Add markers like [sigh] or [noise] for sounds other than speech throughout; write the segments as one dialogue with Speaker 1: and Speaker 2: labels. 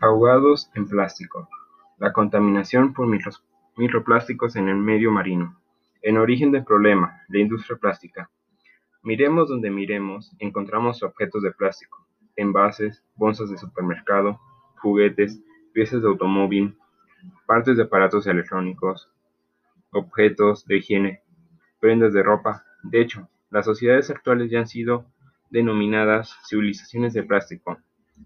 Speaker 1: Ahogados en plástico: la contaminación por microplásticos en el medio marino. En origen del problema, la industria plástica. Miremos donde miremos, encontramos objetos de plástico, envases, bolsas de supermercado, juguetes, piezas de automóvil, partes de aparatos electrónicos, objetos de higiene, prendas de ropa. De hecho, las sociedades actuales ya han sido denominadas civilizaciones de plástico,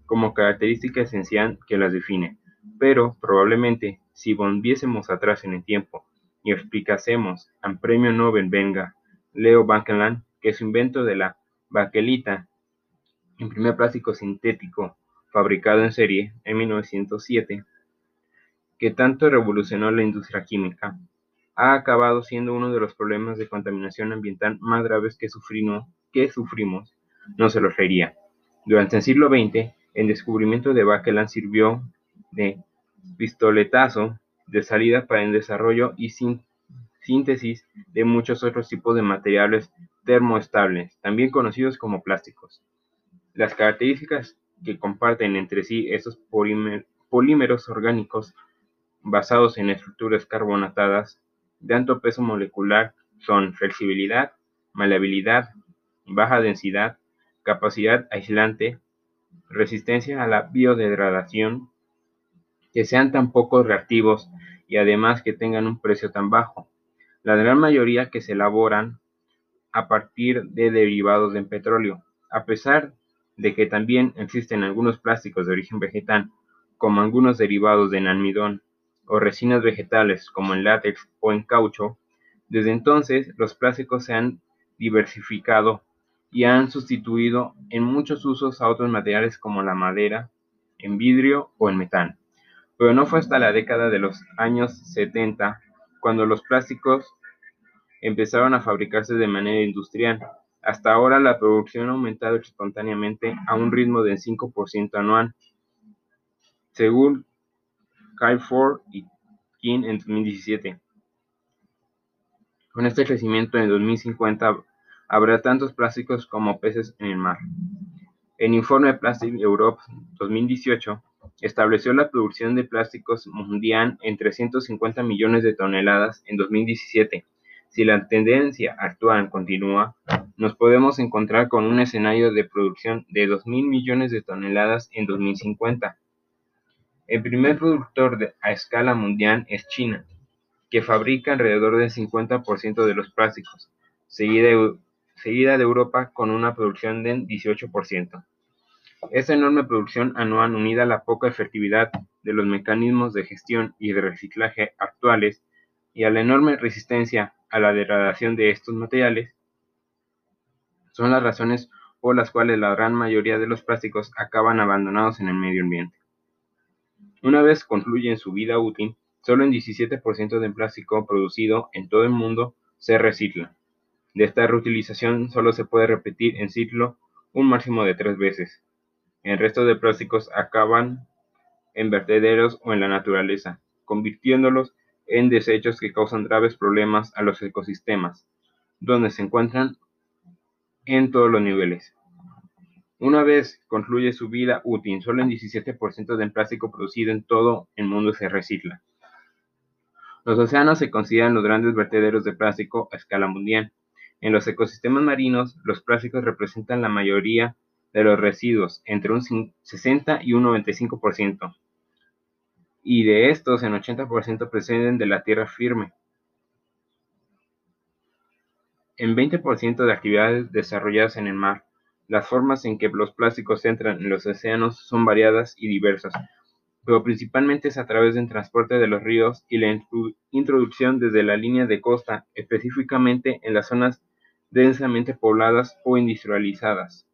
Speaker 1: como característica esencial que las define, pero probablemente si volviésemos atrás en el tiempo y explicásemos al premio Nobel venga Leo Bakelin que su invento de la baquelita, en primer plástico sintético fabricado en serie en 1907, que tanto revolucionó la industria química, ha acabado siendo uno de los problemas de contaminación ambiental más graves que sufrimos, que sufrimos no se lo reiría. Durante el siglo XX, el descubrimiento de Bakelin sirvió de pistoletazo de salida para el desarrollo y síntesis de muchos otros tipos de materiales termoestables, también conocidos como plásticos. Las características que comparten entre sí estos polímeros orgánicos basados en estructuras carbonatadas de alto peso molecular son flexibilidad, maleabilidad, baja densidad, capacidad aislante, resistencia a la biodegradación, que sean tan poco reactivos y además que tengan un precio tan bajo. La gran mayoría que se elaboran a partir de derivados del petróleo, a pesar de que también existen algunos plásticos de origen vegetal, como algunos derivados de almidón o resinas vegetales como en látex o en caucho, desde entonces los plásticos se han diversificado y han sustituido en muchos usos a otros materiales como la madera, en vidrio o en metal. Pero no fue hasta la década de los años 70 cuando los plásticos empezaron a fabricarse de manera industrial. Hasta ahora la producción ha aumentado espontáneamente a un ritmo del 5% anual, según Kyle Ford y King en 2017. Con este crecimiento en 2050 habrá tantos plásticos como peces en el mar. El informe Plastic Europe 2018 estableció la producción de plásticos mundial en 350 millones de toneladas en 2017. Si la tendencia actual continúa, nos podemos encontrar con un escenario de producción de 2.000 millones de toneladas en 2050. El primer productor a escala mundial es China, que fabrica alrededor del 50% de los plásticos, seguida seguida de Europa con una producción del 18%. Esta enorme producción anual unida a la poca efectividad de los mecanismos de gestión y de reciclaje actuales y a la enorme resistencia a la degradación de estos materiales son las razones por las cuales la gran mayoría de los plásticos acaban abandonados en el medio ambiente. Una vez concluyen su vida útil, solo el 17% del plástico producido en todo el mundo se recicla. De esta reutilización solo se puede repetir en ciclo un máximo de tres veces. El resto de plásticos acaban en vertederos o en la naturaleza, convirtiéndolos en desechos que causan graves problemas a los ecosistemas, donde se encuentran en todos los niveles. Una vez concluye su vida útil, solo el 17% del plástico producido en todo el mundo se recicla. Los océanos se consideran los grandes vertederos de plástico a escala mundial. En los ecosistemas marinos, los plásticos representan la mayoría de los residuos, entre un 60 y un 95%, y de estos, el 80% proceden de la tierra firme. En 20% de actividades desarrolladas en el mar, las formas en que los plásticos entran en los océanos son variadas y diversas, pero principalmente es a través del transporte de los ríos y la introducción desde la línea de costa, específicamente en las zonas densamente pobladas o industrializadas.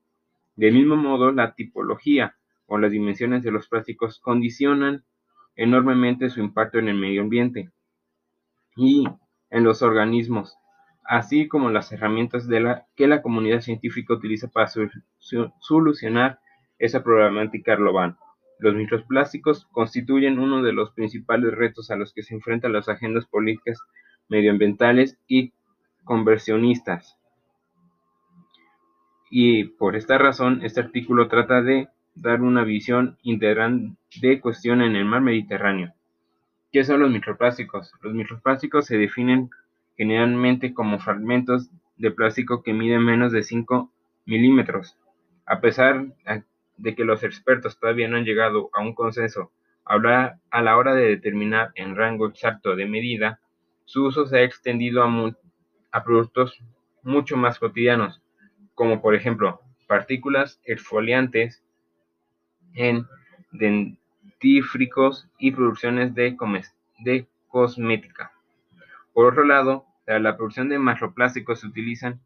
Speaker 1: Del mismo modo, la tipología o las dimensiones de los plásticos condicionan enormemente su impacto en el medio ambiente y en los organismos, así como las herramientas que la comunidad científica utiliza para solucionar esa problemática global. Los microplásticos constituyen uno de los principales retos a los que se enfrentan las agendas políticas medioambientales y conversionistas. Y por esta razón, este artículo trata de dar una visión integral de cuestión en el mar Mediterráneo. ¿Qué son los microplásticos? Los microplásticos se definen generalmente como fragmentos de plástico que miden menos de 5 milímetros. A pesar de que los expertos todavía no han llegado a un consenso a la hora de determinar en rango exacto de medida, su uso se ha extendido a, a productos mucho más cotidianos, como por ejemplo partículas exfoliantes en dentífricos y producciones de, de cosmética. Por otro lado, para la producción de macroplásticos se utilizan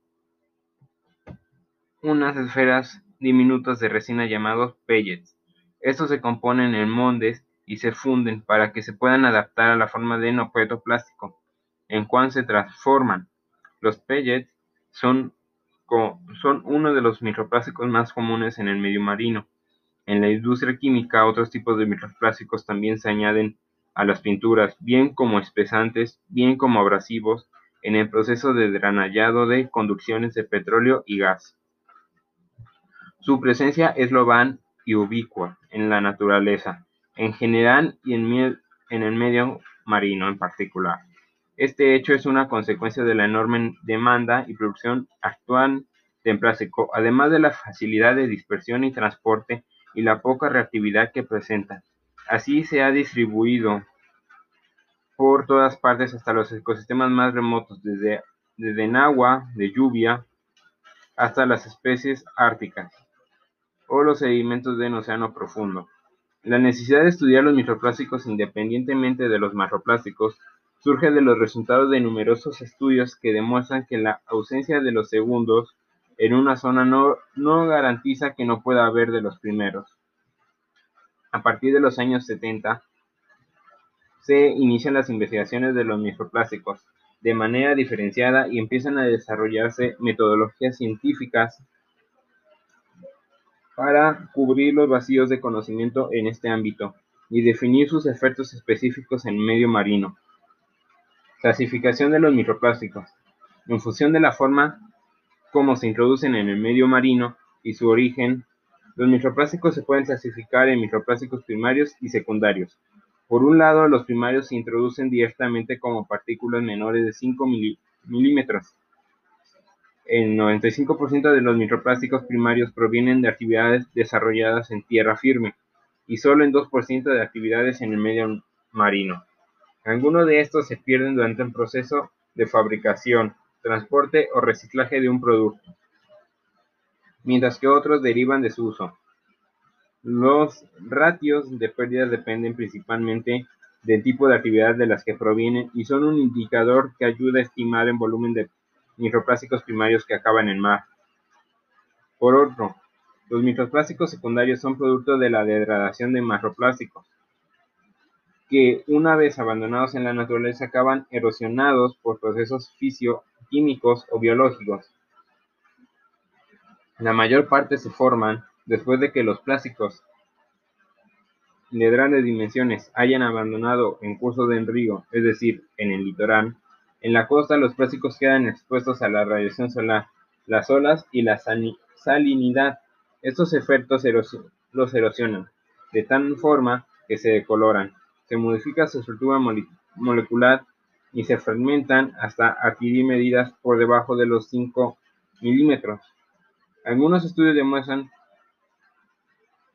Speaker 1: unas esferas diminutas de resina llamados pellets. Estos se componen en moldes y se funden para que se puedan adaptar a la forma de un objeto plástico, en cual se transforman. Los pellets son, son uno de los microplásticos más comunes en el medio marino. En la industria química, otros tipos de microplásticos también se añaden a las pinturas, bien como espesantes, bien como abrasivos, en el proceso de drenado de conducciones de petróleo y gas. Su presencia es global y ubicua en la naturaleza, en general y en, el medio marino en particular. Este hecho es una consecuencia de la enorme demanda y producción actual de plástico, además de la facilidad de dispersión y transporte y la poca reactividad que presenta. Así se ha distribuido por todas partes hasta los ecosistemas más remotos, desde, desde en agua de lluvia hasta las especies árticas o los sedimentos del océano profundo. La necesidad de estudiar los microplásticos independientemente de los macroplásticos surge de los resultados de numerosos estudios que demuestran que la ausencia de los segundos en una zona no, no garantiza que no pueda haber de los primeros. A partir de los años 70, se inician las investigaciones de los microplásticos de manera diferenciada y empiezan a desarrollarse metodologías científicas para cubrir los vacíos de conocimiento en este ámbito y definir sus efectos específicos en medio marino. Clasificación de los microplásticos. En función de la forma como se introducen en el medio marino y su origen, los microplásticos se pueden clasificar en microplásticos primarios y secundarios. Por un lado, los primarios se introducen directamente como partículas menores de 5 milímetros el 95% de los microplásticos primarios provienen de actividades desarrolladas en tierra firme y solo el 2% de actividades en el medio marino. Algunos de estos se pierden durante el proceso de fabricación, transporte o reciclaje de un producto, mientras que otros derivan de su uso. Los ratios de pérdidas dependen principalmente del tipo de actividad de las que provienen y son un indicador que ayuda a estimar el volumen de microplásticos primarios que acaban en mar. Por otro, los microplásticos secundarios son producto de la degradación de macroplásticos, que una vez abandonados en la naturaleza acaban erosionados por procesos fisioquímicos o biológicos. La mayor parte se forman después de que los plásticos de grandes dimensiones hayan abandonado en curso del río, es decir, en el litoral, en la costa, los plásticos quedan expuestos a la radiación solar, las olas y la salinidad. Estos efectos los erosionan, de tal forma que se decoloran, se modifica su estructura molecular y se fragmentan hasta adquirir medidas por debajo de los 5 milímetros. Algunos estudios demuestran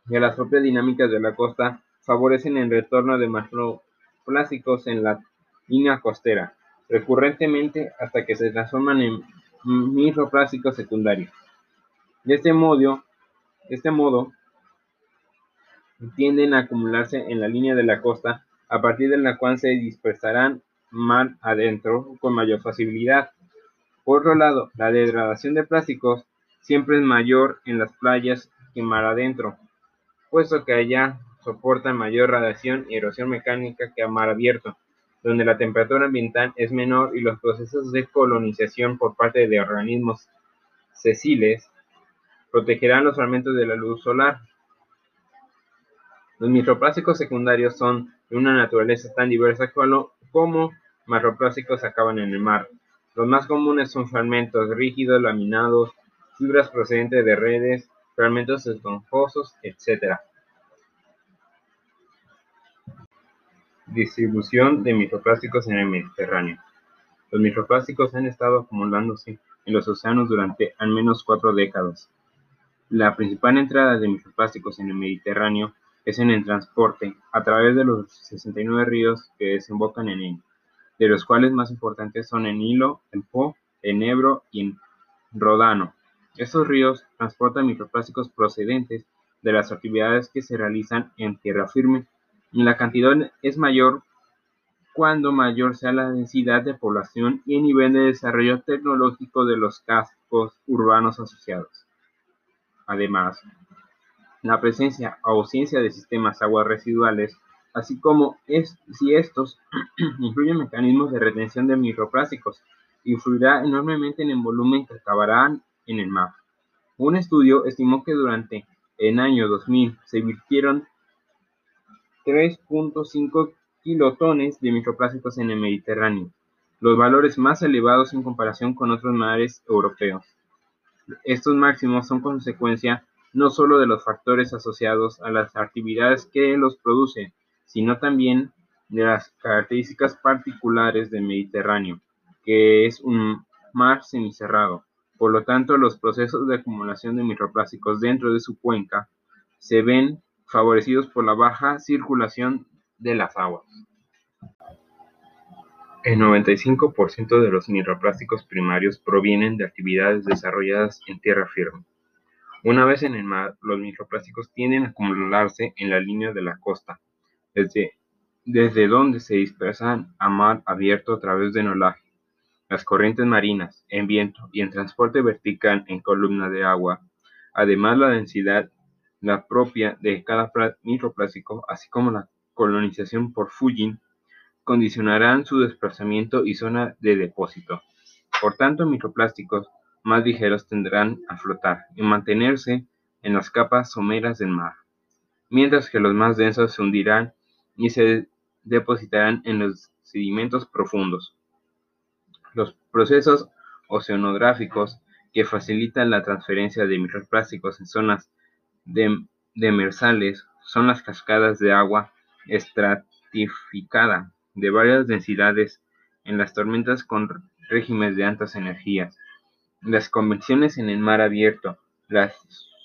Speaker 1: que las propias dinámicas de la costa favorecen el retorno de macroplásticos en la línea costera recurrentemente hasta que se transforman en microplásticos secundarios. De este modo, este modo, tienden a acumularse en la línea de la costa, a partir de la cual se dispersarán mar adentro con mayor facilidad. Por otro lado, la degradación de plásticos siempre es mayor en las playas que mar adentro, puesto que allá soportan mayor radiación y erosión mecánica que a mar abierto donde la temperatura ambiental es menor y los procesos de colonización por parte de organismos sesiles protegerán los fragmentos de la luz solar. Los microplásticos secundarios son de una naturaleza tan diversa como macroplásticos acaban en el mar. Los más comunes son fragmentos rígidos, laminados, fibras procedentes de redes fragmentos esponjosos, etc. Distribución de microplásticos en el Mediterráneo. Los microplásticos han estado acumulándose en los océanos durante al menos cuatro décadas. La principal entrada de microplásticos en el Mediterráneo es en el transporte a través de los 69 ríos que desembocan en él, de los cuales más importantes son el Nilo, el Po, el Ebro y el Ródano. Estos ríos transportan microplásticos procedentes de las actividades que se realizan en tierra firme y la cantidad es mayor cuando mayor sea la densidad de población y el nivel de desarrollo tecnológico de los cascos urbanos asociados. Además, la presencia o ausencia de sistemas aguas residuales, así como si estos [clears throat] incluyen mecanismos de retención de microplásticos, influirá enormemente en el volumen que acabarán en el mar. Un estudio estimó que durante el año 2000 se virtieron 3.5 kilotones de microplásticos en el Mediterráneo, los valores más elevados en comparación con otros mares europeos. Estos máximos son consecuencia no solo de los factores asociados a las actividades que los producen, sino también de las características particulares del Mediterráneo, que es un mar semicerrado. Por lo tanto, los procesos de acumulación de microplásticos dentro de su cuenca se ven favorecidos por la baja circulación de las aguas. El 95% de los microplásticos primarios provienen de actividades desarrolladas en tierra firme. Una vez en el mar, los microplásticos tienden a acumularse en la línea de la costa, desde, donde se dispersan a mar abierto a través del olaje, las corrientes marinas, en viento y en transporte vertical en columna de agua. Además, la densidad la propia de cada microplástico, así como la colonización por Fujin, condicionarán su desplazamiento y zona de depósito. Por tanto, microplásticos más ligeros tendrán a flotar y mantenerse en las capas someras del mar, mientras que los más densos se hundirán y se depositarán en los sedimentos profundos. Los procesos oceanográficos que facilitan la transferencia de microplásticos en zonas demersales son las cascadas de agua estratificada de varias densidades en las tormentas con regímenes de altas energías, las convecciones en el mar abierto, las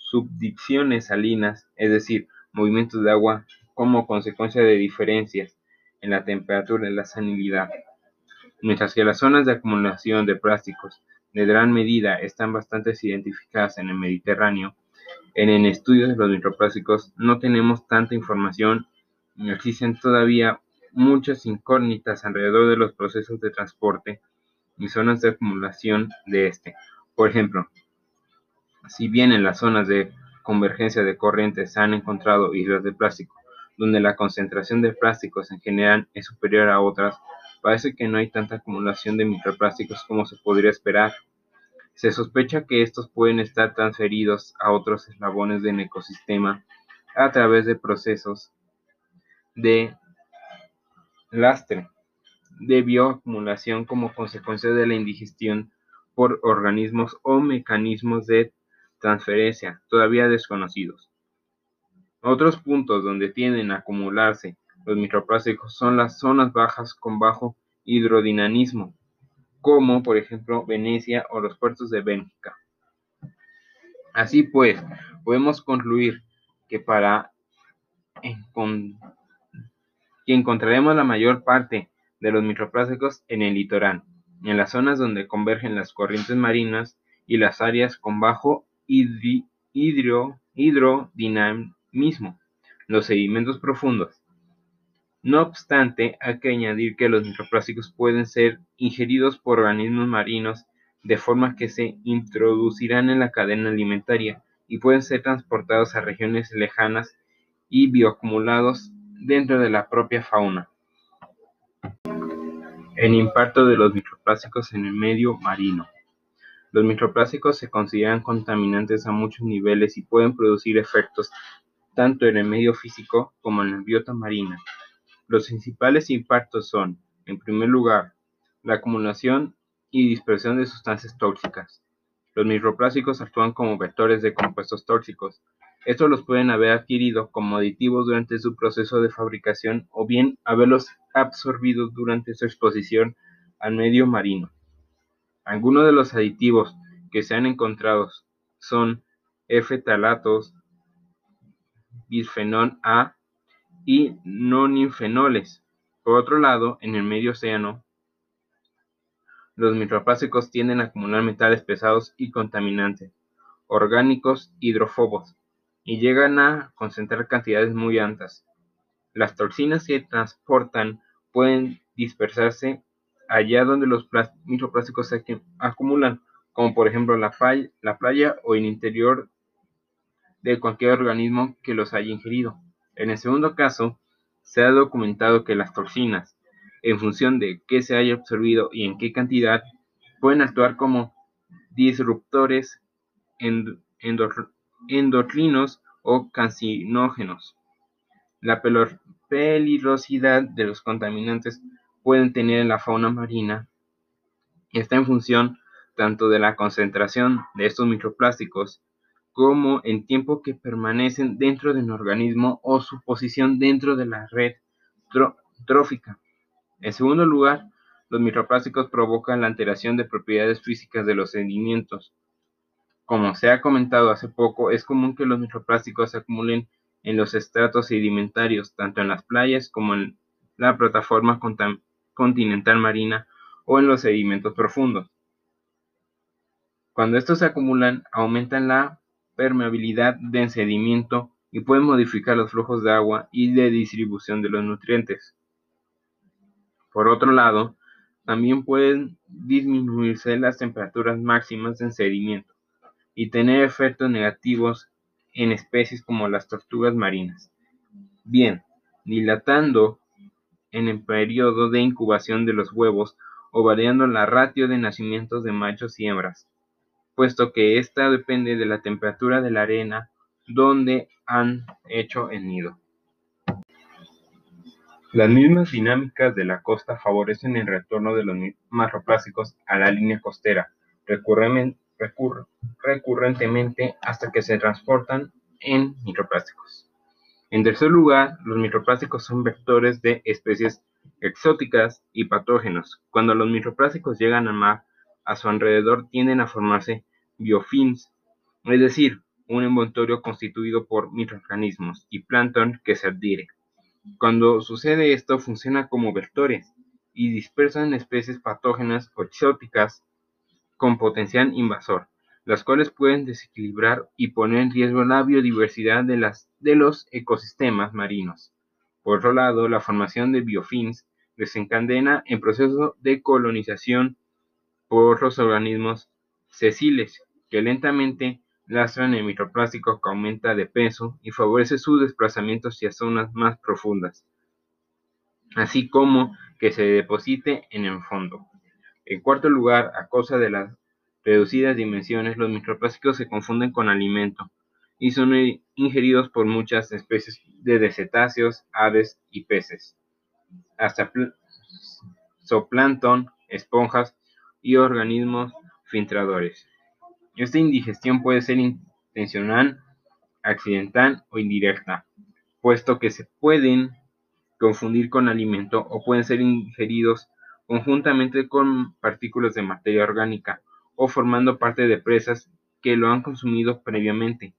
Speaker 1: subdicciones salinas, es decir, movimientos de agua como consecuencia de diferencias en la temperatura y la salinidad, mientras que las zonas de acumulación de plásticos de gran medida están bastante identificadas en el Mediterráneo, en el estudio de los microplásticos no tenemos tanta información existen todavía muchas incógnitas alrededor de los procesos de transporte y zonas de acumulación de este. Por ejemplo, si bien en las zonas de convergencia de corrientes se han encontrado islas de plástico donde la concentración de plásticos en general es superior a otras, parece que no hay tanta acumulación de microplásticos como se podría esperar. Se sospecha que estos pueden estar transferidos a otros eslabones del ecosistema a través de procesos de lastre, de bioacumulación como consecuencia de la indigestión por organismos o mecanismos de transferencia todavía desconocidos. Otros puntos donde tienden a acumularse los microplásticos son las zonas bajas con bajo hidrodinamismo, como por ejemplo Venecia o los puertos de Bélgica. Así pues, podemos concluir que para que encontraremos la mayor parte de los microplásticos en el litoral, en las zonas donde convergen las corrientes marinas y las áreas con bajo hidrodinamismo, los sedimentos profundos, no obstante, hay que añadir que los microplásticos pueden ser ingeridos por organismos marinos de forma que se introducirán en la cadena alimentaria y pueden ser transportados a regiones lejanas y bioacumulados dentro de la propia fauna. El impacto de los microplásticos en el medio marino. Los microplásticos se consideran contaminantes a muchos niveles y pueden producir efectos tanto en el medio físico como en la biota marina. Los principales impactos son, en primer lugar, la acumulación y dispersión de sustancias tóxicas. Los microplásticos actúan como vectores de compuestos tóxicos. Estos los pueden haber adquirido como aditivos durante su proceso de fabricación o bien haberlos absorbido durante su exposición al medio marino. Algunos de los aditivos que se han encontrado son F-talatos, bisfenol A y nonilfenoles. Por otro lado, en el medio océano, los microplásticos tienden a acumular metales pesados y contaminantes, orgánicos hidrófobos, y llegan a concentrar cantidades muy altas. Las toxinas que transportan pueden dispersarse allá donde los microplásticos se acumulan, como por ejemplo la, la playa o el interior de cualquier organismo que los haya ingerido. En el segundo caso, se ha documentado que las toxinas, en función de qué se haya absorbido y en qué cantidad, pueden actuar como disruptores endocrinos o cancinógenos. La peligrosidad de los contaminantes pueden tener en la fauna marina está en función tanto de la concentración de estos microplásticos como en tiempo que permanecen dentro del organismo o su posición dentro de la red trófica. En segundo lugar, los microplásticos provocan la alteración de propiedades físicas de los sedimentos. Como se ha comentado hace poco, es común que los microplásticos se acumulen en los estratos sedimentarios, tanto en las playas como en la plataforma continental marina o en los sedimentos profundos. Cuando estos se acumulan, aumentan la permeabilidad del sedimento y pueden modificar los flujos de agua y de distribución de los nutrientes. Por otro lado, también pueden disminuirse las temperaturas máximas del sedimento y tener efectos negativos en especies como las tortugas marinas. Bien, dilatando en el periodo de incubación de los huevos o variando la ratio de nacimientos de machos y hembras puesto que ésta depende de la temperatura de la arena donde han hecho el nido. Las mismas dinámicas de la costa favorecen el retorno de los macroplásticos a la línea costera recurrentemente hasta que se transportan en microplásticos. En tercer lugar, los microplásticos son vectores de especies exóticas y patógenos. Cuando los microplásticos llegan al mar, a su alrededor tienden a formarse biofilms, es decir, un envoltorio constituido por microorganismos y plancton que se adhiere. Cuando sucede esto, funciona como vectores y dispersan especies patógenas o exóticas con potencial invasor, las cuales pueden desequilibrar y poner en riesgo la biodiversidad de, los ecosistemas marinos. Por otro lado, la formación de biofilms desencadena el proceso de colonización por los organismos sesiles, que lentamente lastran el microplástico que aumenta de peso y favorece su desplazamiento hacia zonas más profundas, así como que se deposite en el fondo. En cuarto lugar, a causa de las reducidas dimensiones, los microplásticos se confunden con alimento y son ingeridos por muchas especies de cetáceos, aves y peces, hasta zooplancton, esponjas y organismos filtradores. Esta indigestión puede ser intencional, accidental o indirecta, puesto que se pueden confundir con alimento o pueden ser ingeridos conjuntamente con partículas de materia orgánica o formando parte de presas que lo han consumido previamente.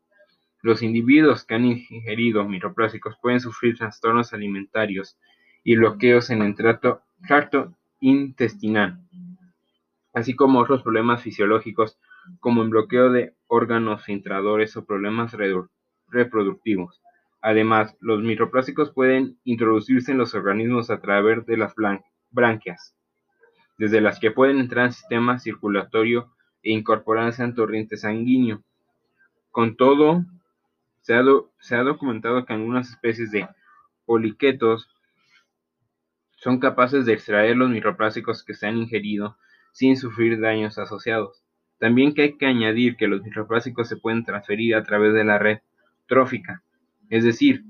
Speaker 1: Los individuos que han ingerido microplásticos pueden sufrir trastornos alimentarios y bloqueos en el tracto intestinal, así como otros problemas fisiológicos como el bloqueo de órganos filtradores o problemas reproductivos. Además, los microplásticos pueden introducirse en los organismos a través de las branquias, desde las que pueden entrar al sistema circulatorio e incorporarse al torrente sanguíneo. Con todo, se ha, documentado que algunas especies de poliquetos son capaces de extraer los microplásticos que se han ingerido sin sufrir daños asociados. También hay que añadir que los microplásticos se pueden transferir a través de la red trófica, es decir,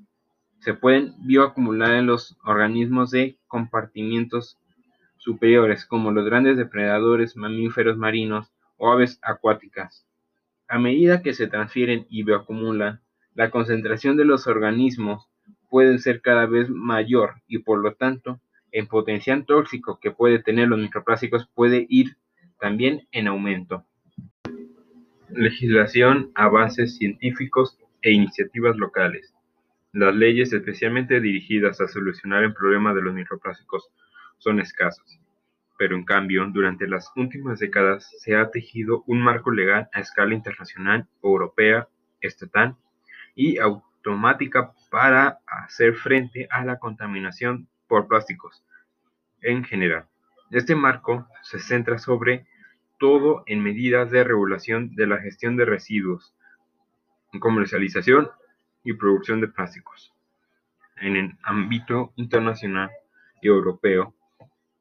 Speaker 1: se pueden bioacumular en los organismos de compartimientos superiores, como los grandes depredadores mamíferos marinos o aves acuáticas. A medida que se transfieren y bioacumulan, la concentración de los organismos puede ser cada vez mayor y por lo tanto el potencial tóxico que puede tener los microplásticos puede ir también en aumento. Legislación, avances científicos e iniciativas locales. Las leyes especialmente dirigidas a solucionar el problema de los microplásticos son escasas, pero en cambio, durante las últimas décadas se ha tejido un marco legal a escala internacional, europea, estatal y automática para hacer frente a la contaminación por plásticos en general. Este marco se centra sobre todo en medidas de regulación de la gestión de residuos, comercialización y producción de plásticos. En el ámbito internacional y europeo,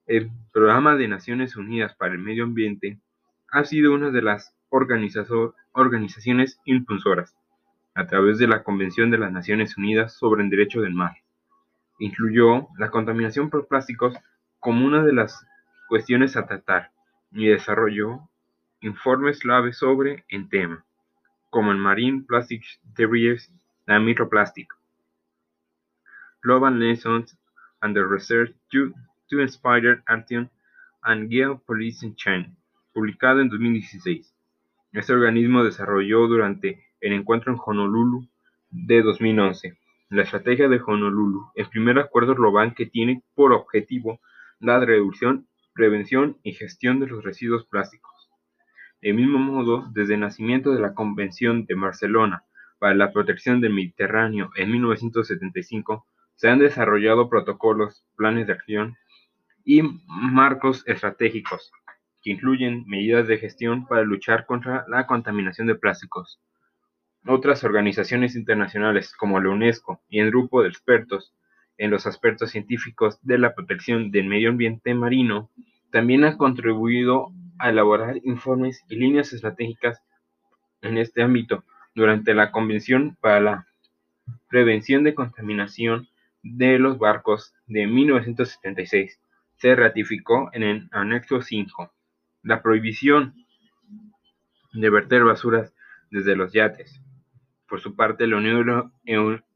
Speaker 1: el Programa de Naciones Unidas para el Medio Ambiente ha sido una de las organizaciones impulsoras a través de la Convención de las Naciones Unidas sobre el Derecho del Mar. Incluyó la contaminación por plásticos como una de las cuestiones a tratar y desarrolló informes clave sobre el tema, como el Marine Plastic Debris la microplastic. Global Lessons and the Research to, to Inspire Action and Geopolitics Chain, publicado en 2016. Este organismo desarrolló durante el encuentro en Honolulu de 2011 la estrategia de Honolulu, el primer acuerdo global que tiene por objetivo la reducción, prevención y gestión de los residuos plásticos. De mismo modo, desde el nacimiento de la Convención de Barcelona para la protección del Mediterráneo en 1975, se han desarrollado protocolos, planes de acción y marcos estratégicos que incluyen medidas de gestión para luchar contra la contaminación de plásticos. Otras organizaciones internacionales como la UNESCO y el grupo de expertos en los aspectos científicos de la protección del medio ambiente marino también han contribuido a elaborar informes y líneas estratégicas en este ámbito durante la Convención para la Prevención de Contaminación de los Barcos de 1976, se ratificó en el anexo 5 la prohibición de verter basuras desde los yates. Por su parte, la Unión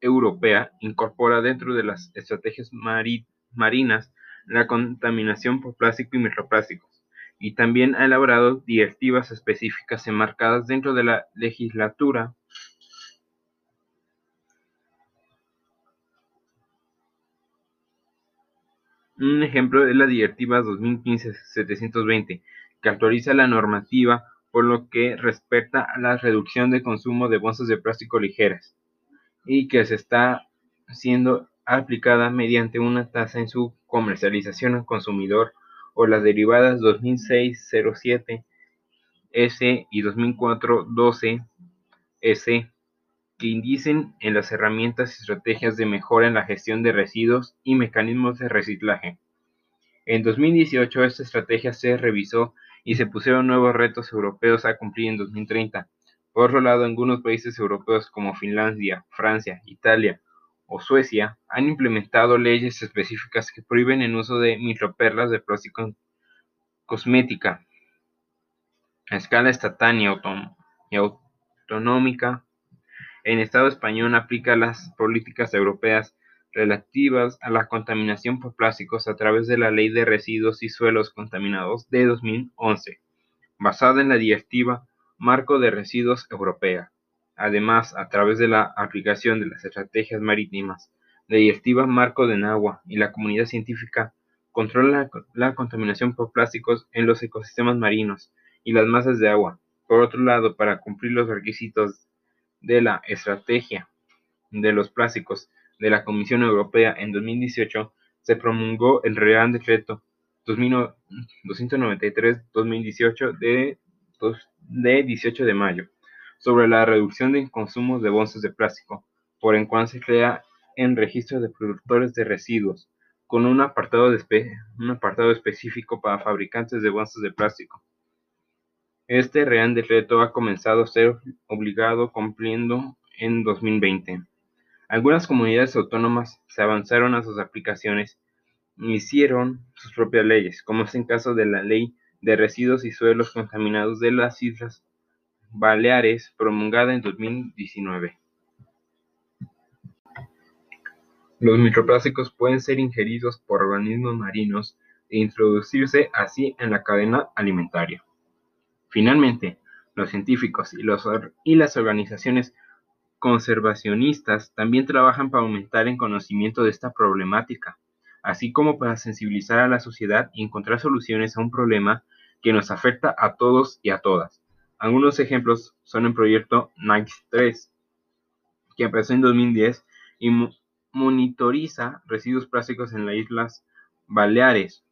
Speaker 1: Europea incorpora dentro de las estrategias marinas la contaminación por plástico y microplásticos y también ha elaborado directivas específicas enmarcadas dentro de la legislatura. Un ejemplo es la Directiva 2015-720, que actualiza la normativa por lo que respecta a la reducción de consumo de bolsas de plástico ligeras y que se está siendo aplicada mediante una tasa en su comercialización al consumidor o las derivadas 2006-07 S y 2004-12 S que indicen en las herramientas y estrategias de mejora en la gestión de residuos y mecanismos de reciclaje. En 2018 esta estrategia se revisó y se pusieron nuevos retos europeos a cumplir en 2030. Por otro lado, algunos países europeos como Finlandia, Francia, Italia o Suecia han implementado leyes específicas que prohíben el uso de microperlas de plástico cosmética a escala estatal y, autonómica. En Estado español aplica las políticas europeas relativas a la contaminación por plásticos a través de la Ley de Residuos y Suelos Contaminados de 2011, basada en la Directiva Marco de Residuos Europea. Además, a través de la aplicación de las estrategias marítimas, la Directiva Marco de Agua y la comunidad científica controla la contaminación por plásticos en los ecosistemas marinos y las masas de agua. Por otro lado, para cumplir los requisitos de la estrategia de los plásticos de la Comisión Europea en 2018, se promulgó el Real Decreto 293-2018 de, de 18 de mayo sobre la reducción de consumos de bolsas de plástico, por en cuanto se crea en registro de productores de residuos, con un apartado, un apartado específico para fabricantes de bolsas de plástico. Este Real Decreto ha comenzado a ser obligado cumpliendo en 2020. Algunas comunidades autónomas se avanzaron a sus aplicaciones y hicieron sus propias leyes, como es el caso de la Ley de residuos y suelos contaminados de las Islas Baleares, promulgada en 2019. Los microplásticos pueden ser ingeridos por organismos marinos e introducirse así en la cadena alimentaria. Finalmente, los científicos y, y las organizaciones conservacionistas también trabajan para aumentar el conocimiento de esta problemática, así como para sensibilizar a la sociedad y encontrar soluciones a un problema que nos afecta a todos y a todas. Algunos ejemplos son el proyecto Nike 3, que empezó en 2010 y monitoriza residuos plásticos en las Islas Baleares,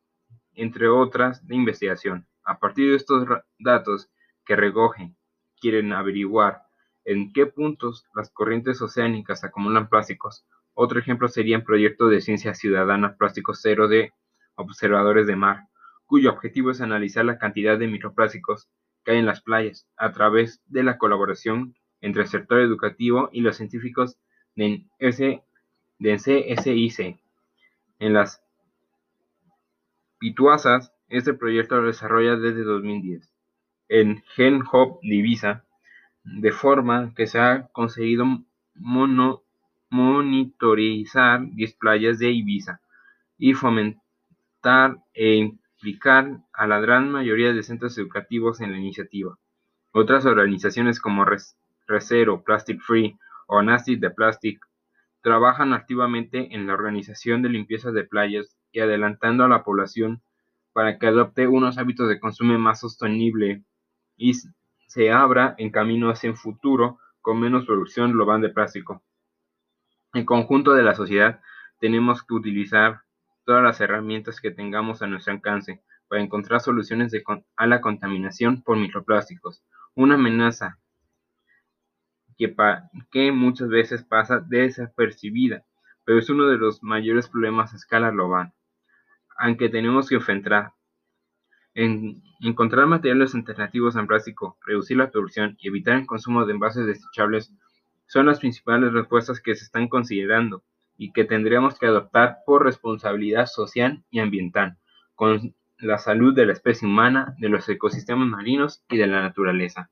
Speaker 1: entre otras de investigación. A partir de estos datos que recogen, quieren averiguar en qué puntos las corrientes oceánicas acumulan plásticos. Otro ejemplo sería el proyecto de ciencia ciudadana Plástico Cero de Observadores de Mar, cuyo objetivo es analizar la cantidad de microplásticos que hay en las playas a través de la colaboración entre el sector educativo y los científicos de, CSIC. En las Pituazas, este proyecto lo desarrolla desde 2010 en Gen Hub Divisa, de forma que se ha conseguido monitorizar 10 playas de Ibiza y fomentar e implicar a la gran mayoría de centros educativos en la iniciativa. Otras organizaciones como Recero, Plastic Free o Nasty de Plastic trabajan activamente en la organización de limpieza de playas y adelantando a la población para que adopte unos hábitos de consumo más sostenible y se abra en camino hacia un futuro con menos producción global de plástico. En conjunto de la sociedad tenemos que utilizar todas las herramientas que tengamos a nuestro alcance para encontrar soluciones a la contaminación por microplásticos, una amenaza que, muchas veces pasa desapercibida, pero es uno de los mayores problemas a escala global, aunque tenemos que enfrentar en encontrar materiales alternativos al plástico, reducir la producción y evitar el consumo de envases desechables son las principales respuestas que se están considerando y que tendríamos que adoptar por responsabilidad social y ambiental, con la salud de la especie humana, de los ecosistemas marinos y de la naturaleza.